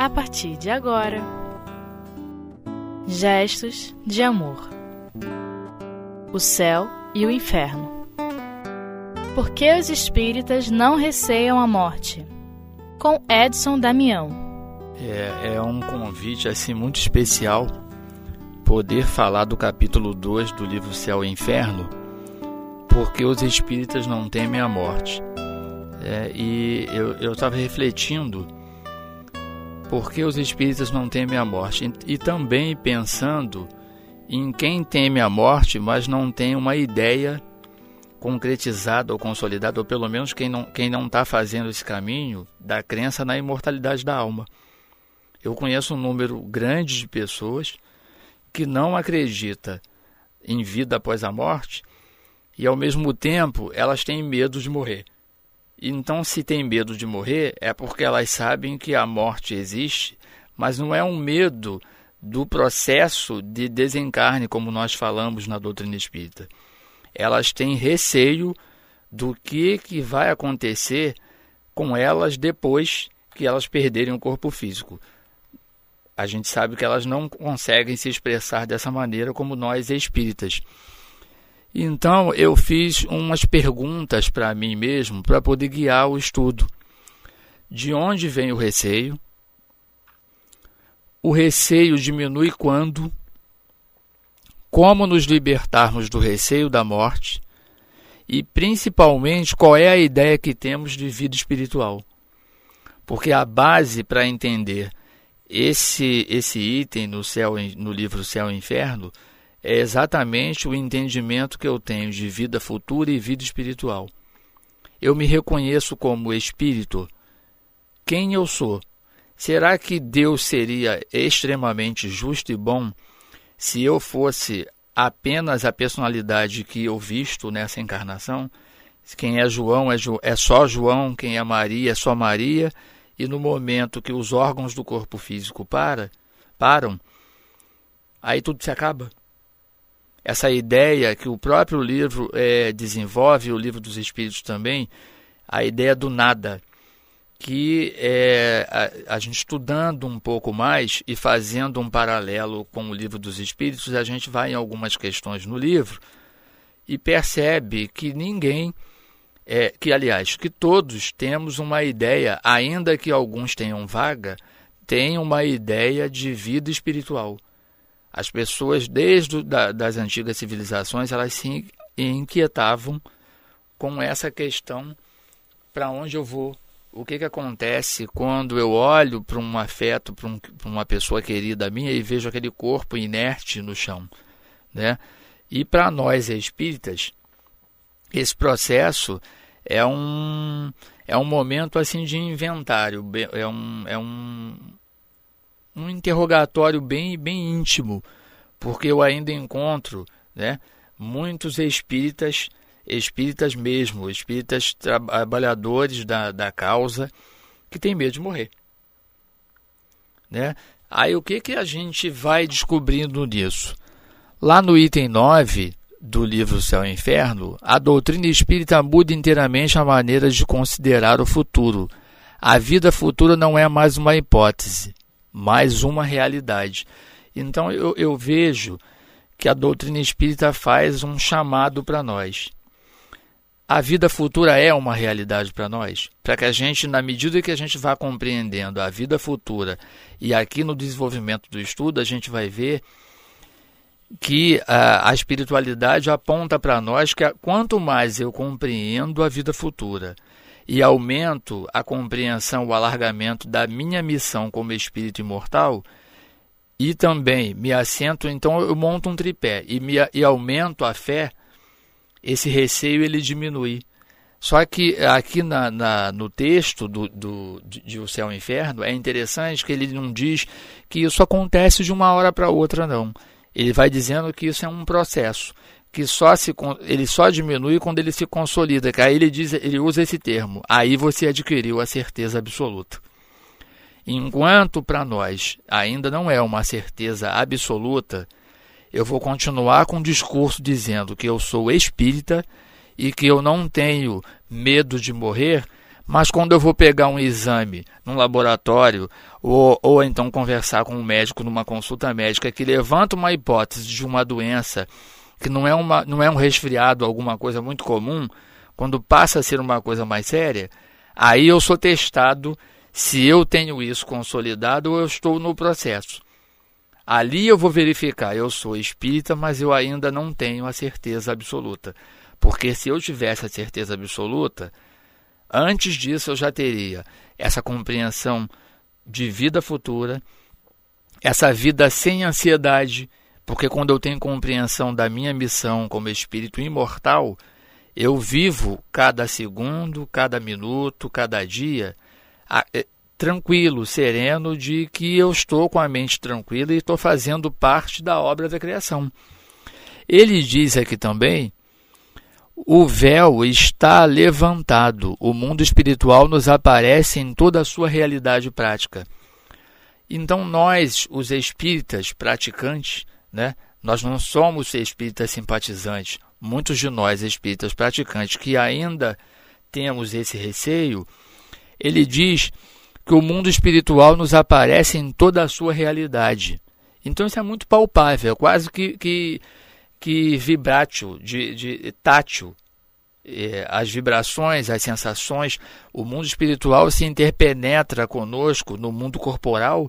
a partir de agora. Gestos de amor. O céu e o inferno. Por que os espíritas não receiam a morte? Com Edson Damião. É, é um convite assim muito especial poder falar do capítulo 2 do livro Céu e Inferno, porque os espíritas não temem a morte. É, e eu estava refletindo por que os espíritas não temem a morte e, também pensando em quem teme a morte, mas não tem uma ideia concretizada ou consolidada, ou pelo menos quem não quem não está fazendo esse caminho da crença na imortalidade da alma. Eu conheço um número grande de pessoas que não acredita em vida após a morte e ao mesmo tempo elas têm medo de morrer. Então, se tem medo de morrer, é porque elas sabem que a morte existe, mas não é um medo do processo de desencarne, como nós falamos na doutrina espírita. Elas têm receio do que, que vai acontecer com elas depois que elas perderem o corpo físico. A gente sabe que elas não conseguem se expressar dessa maneira como nós espíritas. Então eu fiz umas perguntas para mim mesmo para poder guiar o estudo. De onde vem o receio? O receio diminui quando? Como nos libertarmos do receio da morte? E principalmente qual é a ideia que temos de vida espiritual? Porque a base para entender esse esse item no céu no livro Céu e Inferno é exatamente o entendimento que eu tenho de vida futura e vida espiritual. Eu me reconheço como espírito. Quem eu sou? Será que Deus seria extremamente justo e bom se eu fosse apenas a personalidade que eu visto nessa encarnação? Quem é João é, é só João, quem é Maria é só Maria, e no momento que os órgãos do corpo físico para, param, aí tudo se acaba essa ideia que o próprio livro é, desenvolve, o livro dos Espíritos também, a ideia do nada, que é, a, a, gente estudando um pouco mais e fazendo um paralelo com o livro dos Espíritos, a gente vai em algumas questões no livro e percebe que ninguém, é, que aliás, que todos temos uma ideia, ainda que alguns tenham vaga, tem uma ideia de vida espiritual as pessoas, desde da, das antigas civilizações, elas se inquietavam com essa questão: para onde eu vou? O que, que acontece quando eu olho para um afeto, para um, uma pessoa querida minha e vejo aquele corpo inerte no chão? Né? E para nós espíritas, esse processo é um, é um momento assim de inventário, é um, é um, um interrogatório bem, bem íntimo, porque eu ainda encontro né, muitos espíritas, espíritas mesmo, espíritas trabalhadores da, da causa, que têm medo de morrer. Né? Aí o que, que a gente vai descobrindo nisso? Lá no item 9 do livro Céu e Inferno, a doutrina espírita muda inteiramente a maneira de considerar o futuro. A vida futura não é mais uma hipótese, mais uma realidade. Então eu, eu vejo que a doutrina espírita faz um chamado para nós. A vida futura é uma realidade para nós, para que a gente, na medida que a gente vá compreendendo a vida futura e aqui no desenvolvimento do estudo, a gente vai ver que a, a espiritualidade aponta para nós que quanto mais eu compreendo a vida futura e aumento a compreensão, o alargamento da minha missão como espírito imortal, e também me assento, então eu monto um tripé e, me, e aumento a fé, esse receio ele diminui. Só que aqui na, na, no texto do, do, de O Céu e o Inferno é interessante que ele não diz que isso acontece de uma hora para outra, não. Ele vai dizendo que isso é um processo que só se ele só diminui quando ele se consolida, que aí ele diz, ele usa esse termo. Aí você adquiriu a certeza absoluta. Enquanto para nós ainda não é uma certeza absoluta, eu vou continuar com o discurso dizendo que eu sou espírita e que eu não tenho medo de morrer, Mas quando eu vou pegar um exame num laboratório, ou, ou então conversar com um médico numa consulta médica que levanta uma hipótese de uma doença que não é, uma, não é um resfriado, alguma coisa muito comum, quando passa a ser uma coisa mais séria, aí eu sou testado se eu tenho isso consolidado ou eu estou no processo. Ali eu vou verificar, eu sou espírita, mas eu ainda não tenho a certeza absoluta. Porque se eu tivesse a certeza absoluta, antes disso eu já teria essa compreensão de vida futura, essa vida sem ansiedade, porque quando eu tenho compreensão da minha missão como espírito imortal, eu vivo cada segundo, cada minuto, cada dia é, tranquilo, sereno, de que eu estou com a mente tranquila e estou fazendo parte da obra da criação. Ele diz aqui também: o véu está levantado, o mundo espiritual nos aparece em toda a sua realidade prática. Então, nós, os espíritas praticantes, né, nós não somos espíritas simpatizantes. Muitos de nós, espíritas praticantes, que ainda temos esse receio, ele diz que o mundo espiritual nos aparece em toda a sua realidade. Então isso é muito palpável, quase que, que, que vibrátil, de, de tátil. É, as vibrações, as sensações, o mundo espiritual se interpenetra conosco no mundo corporal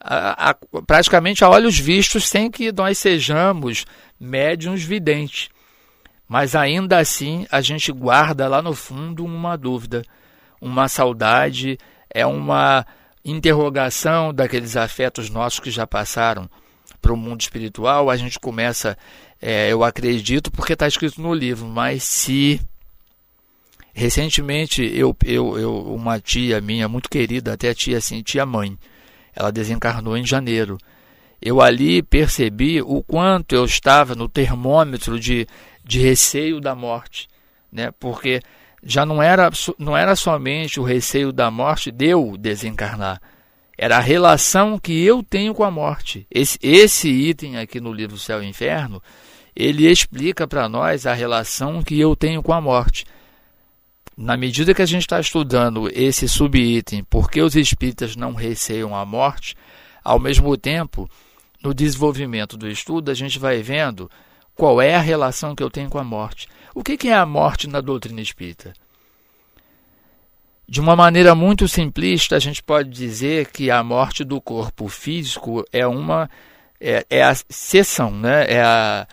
a, a, praticamente a olhos vistos, sem que nós sejamos médiums videntes. Mas ainda assim a gente guarda lá no fundo uma dúvida uma saudade, é uma interrogação daqueles afetos nossos que já passaram para o mundo espiritual. A gente começa, é, eu acredito, porque está escrito no livro, mas se. Recentemente, eu, eu, eu, uma tia minha, muito querida, até tia assim, tia mãe, ela desencarnou em janeiro. Eu ali percebi o quanto eu estava no termômetro de, de receio da morte, né? porque já não era, não era somente o receio da morte de eu desencarnar, era a relação que eu tenho com a morte. Esse, esse item aqui no livro Céu e Inferno, ele explica para nós a relação que eu tenho com a morte. Na medida que a gente está estudando esse subitem, por que os espíritas não receiam a morte, ao mesmo tempo, no desenvolvimento do estudo, a gente vai vendo qual é a relação que eu tenho com a morte. O que é a morte na doutrina espírita? De uma maneira muito simplista, a gente pode dizer que a morte do corpo físico é uma é, é a cessão, né? é, a,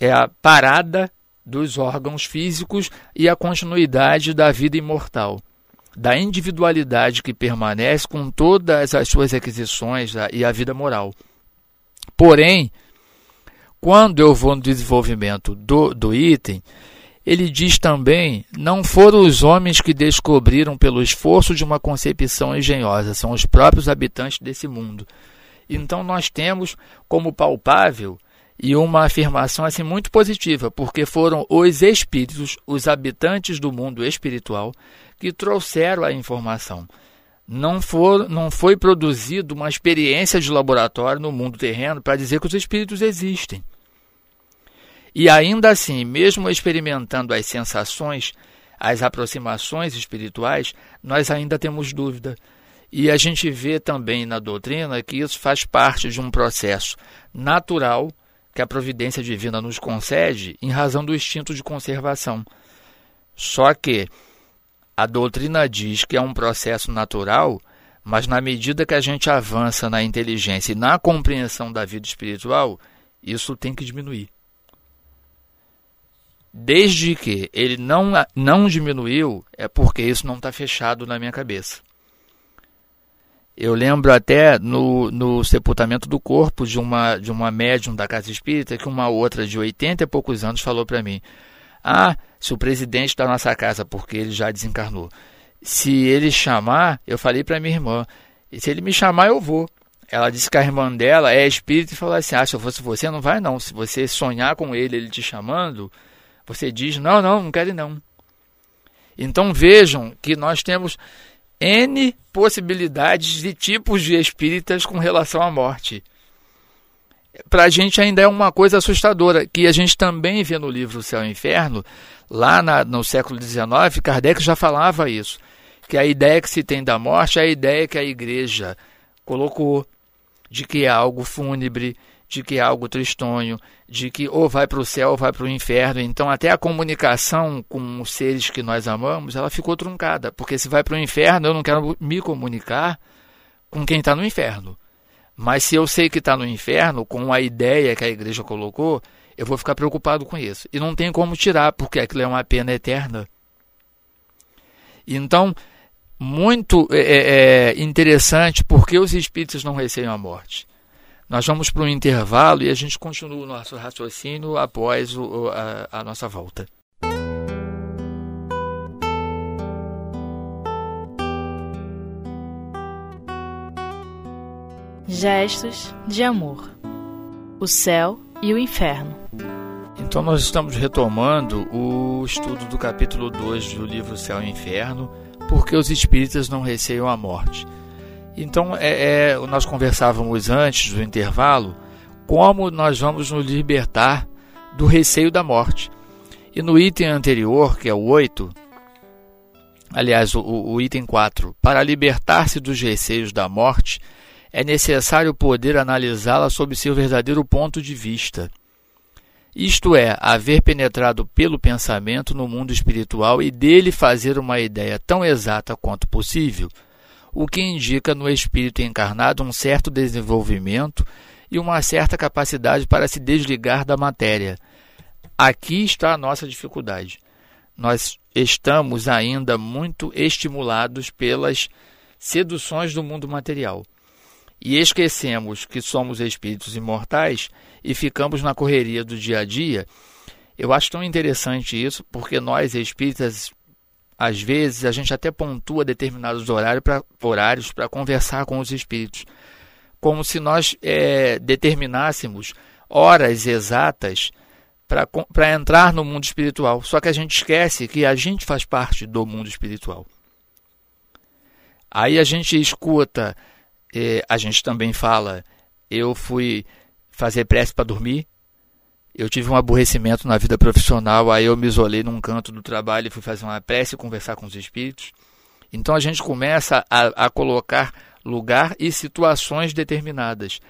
é a parada dos órgãos físicos e a continuidade da vida imortal, da individualidade que permanece com todas as suas aquisições e a vida moral. Porém, quando eu vou no desenvolvimento do, do item, ele diz também: não foram os homens que descobriram pelo esforço de uma concepção engenhosa, são os próprios habitantes desse mundo. Então nós temos como palpável e uma afirmação assim muito positiva, porque foram os espíritos, os habitantes do mundo espiritual, que trouxeram a informação. Não, for, não foi produzido uma experiência de laboratório no mundo terreno para dizer que os espíritos existem. E ainda assim, mesmo experimentando as sensações, as aproximações espirituais, nós ainda temos dúvida. E a gente vê também na doutrina que isso faz parte de um processo natural que a providência divina nos concede em razão do instinto de conservação. Só que a doutrina diz que é um processo natural, mas na medida que a gente avança na inteligência e na compreensão da vida espiritual, isso tem que diminuir desde que ele não, não diminuiu, é porque isso não está fechado na minha cabeça. Eu lembro até no, no sepultamento do corpo de uma, de uma médium da casa espírita que uma outra de 80 e poucos anos falou para mim: Ah, se o presidente da nossa casa, porque ele já desencarnou, se ele chamar, eu falei para minha irmã: se ele me chamar, eu vou. Ela disse que a irmã dela é espírita e falou assim: Ah, se eu fosse você, não vai não. Se você sonhar com ele, ele te chamando, você diz: não, não, não quero não. Então vejam que nós temos N possibilidades de tipos de espíritas com relação à morte. Para a gente ainda é uma coisa assustadora, que a gente também vê no livro Céu e Inferno, lá na, no século XIX, Kardec já falava isso, que a ideia que se tem da morte é a ideia que a igreja colocou de que é algo fúnebre, de que é algo tristonho, de que ou vai para o céu ou vai para o inferno. Então, até a comunicação com os seres que nós amamos, ela ficou truncada. Porque se vai para o inferno, eu não quero me comunicar com quem está no inferno. Mas se eu sei que está no inferno, com a ideia que a igreja colocou, eu vou ficar preocupado com isso. E não tem como tirar, porque aquilo é uma pena eterna. Então, muito é, é, é interessante porque os espíritos não receiam a morte. Nós vamos para um intervalo e a gente continua o nosso raciocínio após o, a, a nossa volta. Gestos de amor. O céu e o inferno. Então nós estamos retomando o estudo do capítulo 2 do livro Céu e Inferno, porque os espíritas não receiam a morte. Então, é, é, nós conversávamos antes do intervalo como nós vamos nos libertar do receio da morte. E no item anterior, que é o 8, aliás, o, o item 4, para libertar-se dos receios da morte, é necessário poder analisá-la sob seu verdadeiro ponto de vista. Isto é, haver penetrado pelo pensamento no mundo espiritual e dele fazer uma ideia tão exata quanto possível o que indica no espírito encarnado um certo desenvolvimento e uma certa capacidade para se desligar da matéria. Aqui está a nossa dificuldade. Nós estamos ainda muito estimulados pelas seduções do mundo material. E esquecemos que somos espíritos imortais e ficamos na correria do dia a dia. Eu acho tão interessante isso, porque nós espíritas às vezes a gente até pontua determinados horários para conversar com os espíritos, como se nós é, determinássemos horas exatas para entrar no mundo espiritual. Só que a gente esquece que a gente faz parte do mundo espiritual. Aí a gente escuta, é, a gente também fala, eu fui fazer prece para dormir, eu tive um aborrecimento na vida profissional, aí eu me isolei num canto do trabalho e fui fazer uma prece e conversar com os espíritos. Então a gente começa a, a colocar lugar e situações determinadas.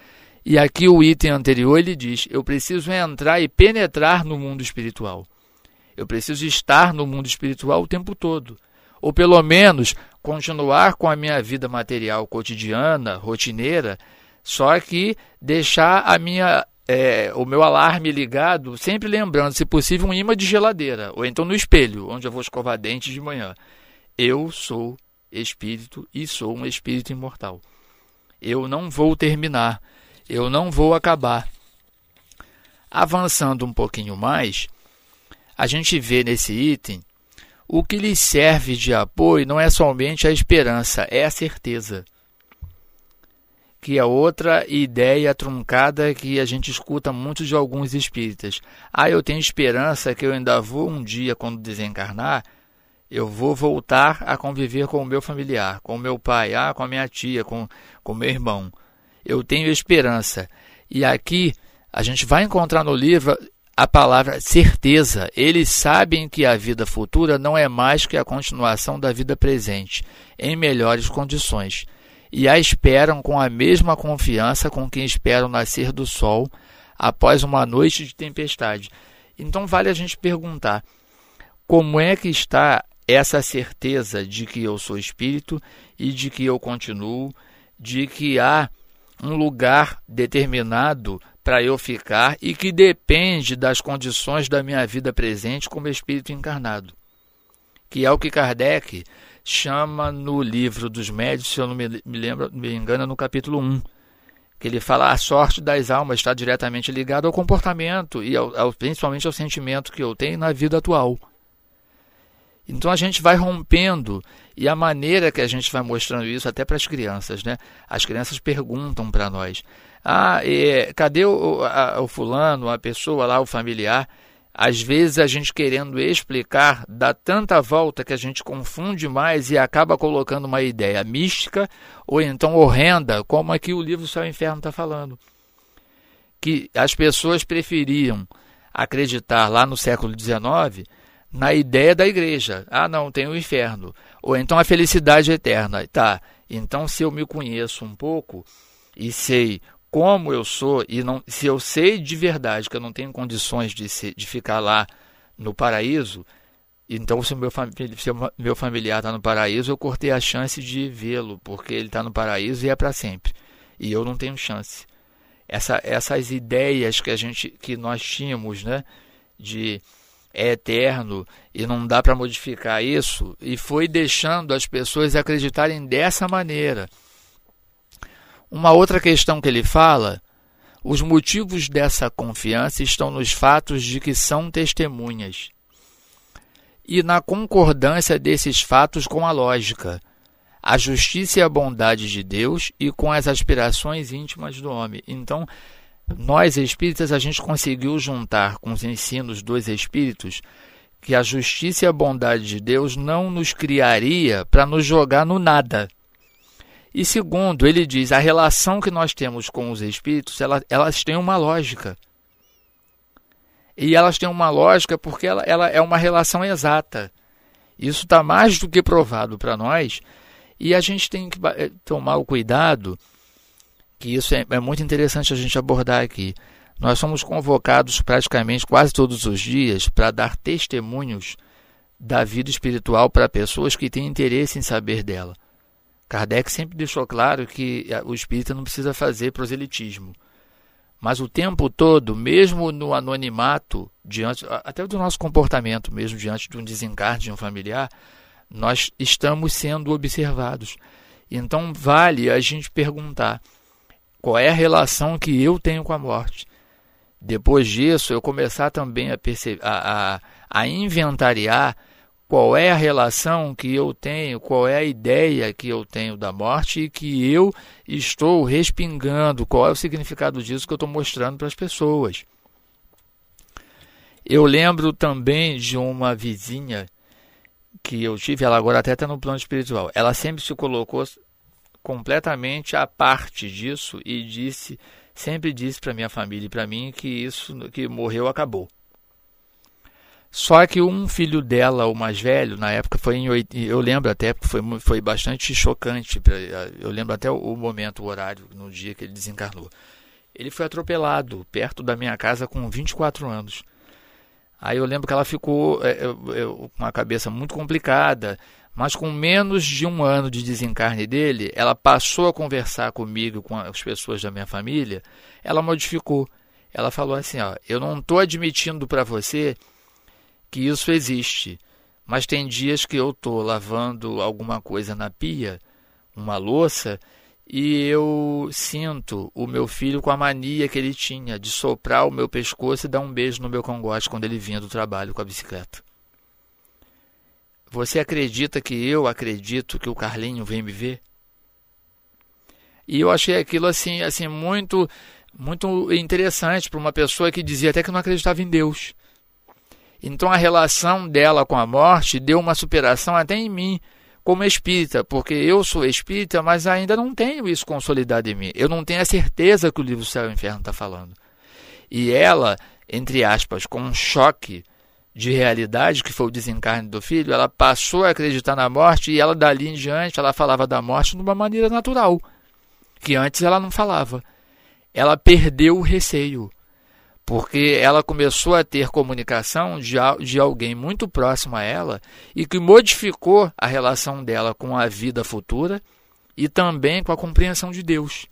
E aqui o item anterior ele diz: eu preciso entrar e penetrar no mundo espiritual. Eu preciso estar no mundo espiritual o tempo todo. Ou pelo menos continuar com a minha vida material cotidiana, rotineira, só que deixar a minha é, o meu alarme ligado, sempre lembrando, se possível, um imã de geladeira, ou então no espelho, onde eu vou escovar dentes de manhã. Eu sou espírito e sou um espírito imortal. Eu não vou terminar, eu não vou acabar. Avançando um pouquinho mais, a gente vê nesse item o que lhe serve de apoio não é somente a esperança, é a certeza que é outra ideia truncada que a gente escuta muito de alguns espíritas. Ah, eu tenho esperança que eu ainda vou um dia, quando desencarnar, eu vou voltar a conviver com o meu familiar, com o meu pai, ah, com a minha tia, com o meu irmão. Eu tenho esperança. E aqui a gente vai encontrar no livro a palavra certeza. Eles sabem que a vida futura não é mais que a continuação da vida presente, em melhores condições e a esperam com a mesma confiança com quem espera o nascer do sol após uma noite de tempestade. Então vale a gente perguntar: como é que está essa certeza de que eu sou espírito e de que eu continuo, de que há um lugar determinado para eu ficar e que depende das condições da minha vida presente como espírito encarnado? Que é o que Kardec chama no livro dos médios, se eu não me, me lembro, me engano, no capítulo 1, que ele fala a sorte das almas está diretamente ligada ao comportamento e ao, ao, principalmente ao sentimento que eu tenho na vida atual. Então a gente vai rompendo e a maneira que a gente vai mostrando isso até para as crianças, né? As crianças perguntam para nós: ah, cadê o, a, o fulano, a pessoa lá, o familiar? Às vezes a gente querendo explicar dá tanta volta que a gente confunde mais e acaba colocando uma ideia mística ou então horrenda, como aqui o livro Céu e Inferno está falando. Que as pessoas preferiam acreditar lá no século XIX na ideia da igreja. Ah, não, tem o inferno. Ou então a felicidade eterna. Tá. Então, se eu me conheço um pouco e sei como eu sou, e não, se eu sei de verdade que eu não tenho condições de, ser, de ficar lá no paraíso, então se o meu, se o meu familiar está no paraíso, eu cortei a chance de vê-lo, porque ele está no paraíso e é para sempre. E eu não tenho chance. Essa, essas ideias que a gente que nós tínhamos, né, de é eterno e não dá para modificar isso, e foi deixando as pessoas acreditarem dessa maneira. Uma outra questão que ele fala, os motivos dessa confiança estão nos fatos de que são testemunhas e na concordância desses fatos com a lógica, a justiça e a bondade de Deus e com as aspirações íntimas do homem. Então, nós espíritas, a gente conseguiu juntar com os ensinos dos espíritos que a justiça e a bondade de Deus não nos criaria para nos jogar no nada. E segundo, ele diz, a relação que nós temos com os espíritos, elas, elas têm uma lógica. E elas têm uma lógica porque ela, ela é uma relação exata. Isso está mais do que provado para nós. E a gente tem que eh, tomar o cuidado que isso é, é muito interessante a gente abordar aqui. Nós somos convocados praticamente quase todos os dias para dar testemunhos da vida espiritual para pessoas que têm interesse em saber dela. Kardec sempre deixou claro que o espírita não precisa fazer proselitismo. Mas o tempo todo, mesmo no anonimato, diante até do nosso comportamento mesmo diante de um desencarne de um familiar, nós estamos sendo observados. Então vale a gente perguntar: qual é a relação que eu tenho com a morte? Depois disso, eu começar também a, perceber, a, a, a inventariar qual é a relação que eu tenho, qual é a ideia que eu tenho da morte e que eu estou respingando, qual é o significado disso que eu estou mostrando para as pessoas. Eu lembro também de uma vizinha que eu tive, ela agora até está no plano espiritual. Ela sempre se colocou completamente à parte disso e disse, sempre disse para minha família e para mim que isso que morreu acabou. Só que um filho dela, o mais velho, na época foi em eu lembro até porque foi foi bastante chocante, eu lembro até o momento, o horário, no dia que ele desencarnou. Ele foi atropelado perto da minha casa com 24 anos. Aí eu lembro que ela ficou é, com uma cabeça muito complicada, mas com menos de um ano de desencarne dele, ela passou a conversar comigo, com as pessoas da minha família, ela modificou. Ela falou assim: ó, eu não estou admitindo para você que isso existe, mas tem dias que eu estou lavando alguma coisa na pia, uma louça, e eu sinto o meu filho com a mania que ele tinha de soprar o meu pescoço e dar um beijo no meu cangote quando ele vinha do trabalho com a bicicleta. Você acredita que eu acredito que o Carlinho vem me ver? E eu achei aquilo assim, assim muito, muito interessante para uma pessoa que dizia até que não acreditava em Deus. Então a relação dela com a morte deu uma superação até em mim, como espírita, porque eu sou espírita, mas ainda não tenho isso consolidado em mim. Eu não tenho a certeza que o livro Céu e Inferno está falando. E ela, entre aspas, com um choque de realidade, que foi o desencarne do filho, ela passou a acreditar na morte e ela dali em diante, ela falava da morte de uma maneira natural, que antes ela não falava. Ela perdeu o receio, porque ela começou a ter comunicação de, de alguém muito próximo a ela e que modificou a relação dela com a vida futura e também com a compreensão de Deus.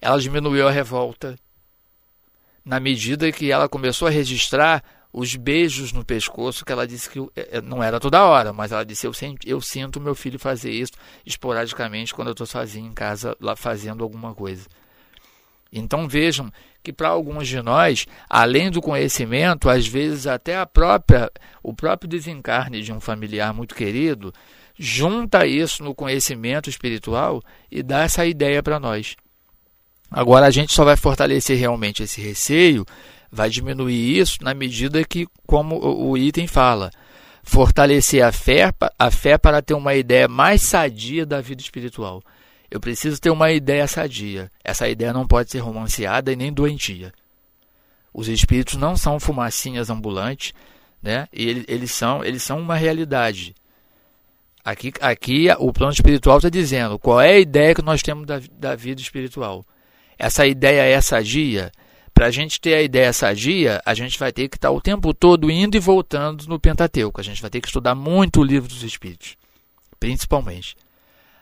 Ela diminuiu a revolta na medida que ela começou a registrar os beijos no pescoço, que ela disse que é, é, não era toda hora, mas ela disse: eu, eu sinto meu filho fazer isso esporadicamente quando eu estou sozinho em casa, lá fazendo alguma coisa. Então vejam que para alguns de nós, além do conhecimento, às vezes até a própria, o próprio desencarne de um familiar muito querido, junta isso no conhecimento espiritual e dá essa ideia para nós. Agora a gente só vai fortalecer realmente esse receio vai diminuir isso na medida que, como o item fala, fortalecer a fé, a fé para ter uma ideia mais sadia da vida espiritual. Eu preciso ter uma ideia sadia. Essa ideia não pode ser romanceada e nem doentia. Os espíritos não são fumacinhas ambulantes, né? E eles, eles, são, eles são uma realidade. Aqui, aqui o plano espiritual está dizendo qual é a ideia que nós temos da, da vida espiritual. Essa ideia é sadia? Para a gente ter a ideia sadia, a gente vai ter que estar tá o tempo todo indo e voltando no Pentateuco. A gente vai ter que estudar muito o livro dos Espíritos, principalmente.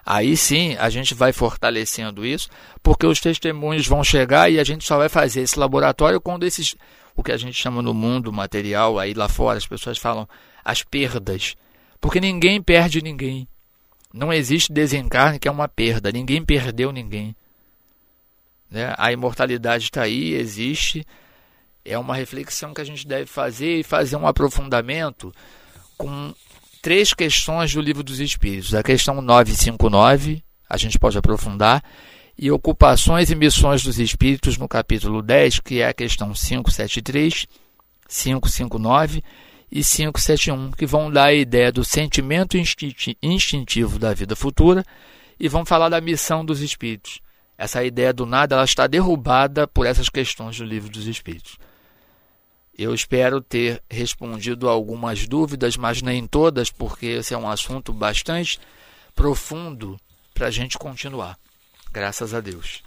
Aí sim a gente vai fortalecendo isso, porque os testemunhos vão chegar e a gente só vai fazer esse laboratório quando esses, o que a gente chama no mundo material, aí lá fora as pessoas falam as perdas. Porque ninguém perde ninguém. Não existe desencarne que é uma perda. Ninguém perdeu ninguém. Né? A imortalidade está aí, existe. É uma reflexão que a gente deve fazer e fazer um aprofundamento com três questões do Livro dos Espíritos. A questão 959, a gente pode aprofundar, e ocupações e missões dos Espíritos no capítulo 10, que é a questão 573, 559 e 571, que vão dar a ideia do sentimento instintivo da vida futura e vão falar da missão dos espíritos. Essa ideia do nada ela está derrubada por essas questões do livro dos espíritos. Eu espero ter respondido algumas dúvidas, mas nem todas, porque esse é um assunto bastante profundo para a gente continuar. Graças a Deus.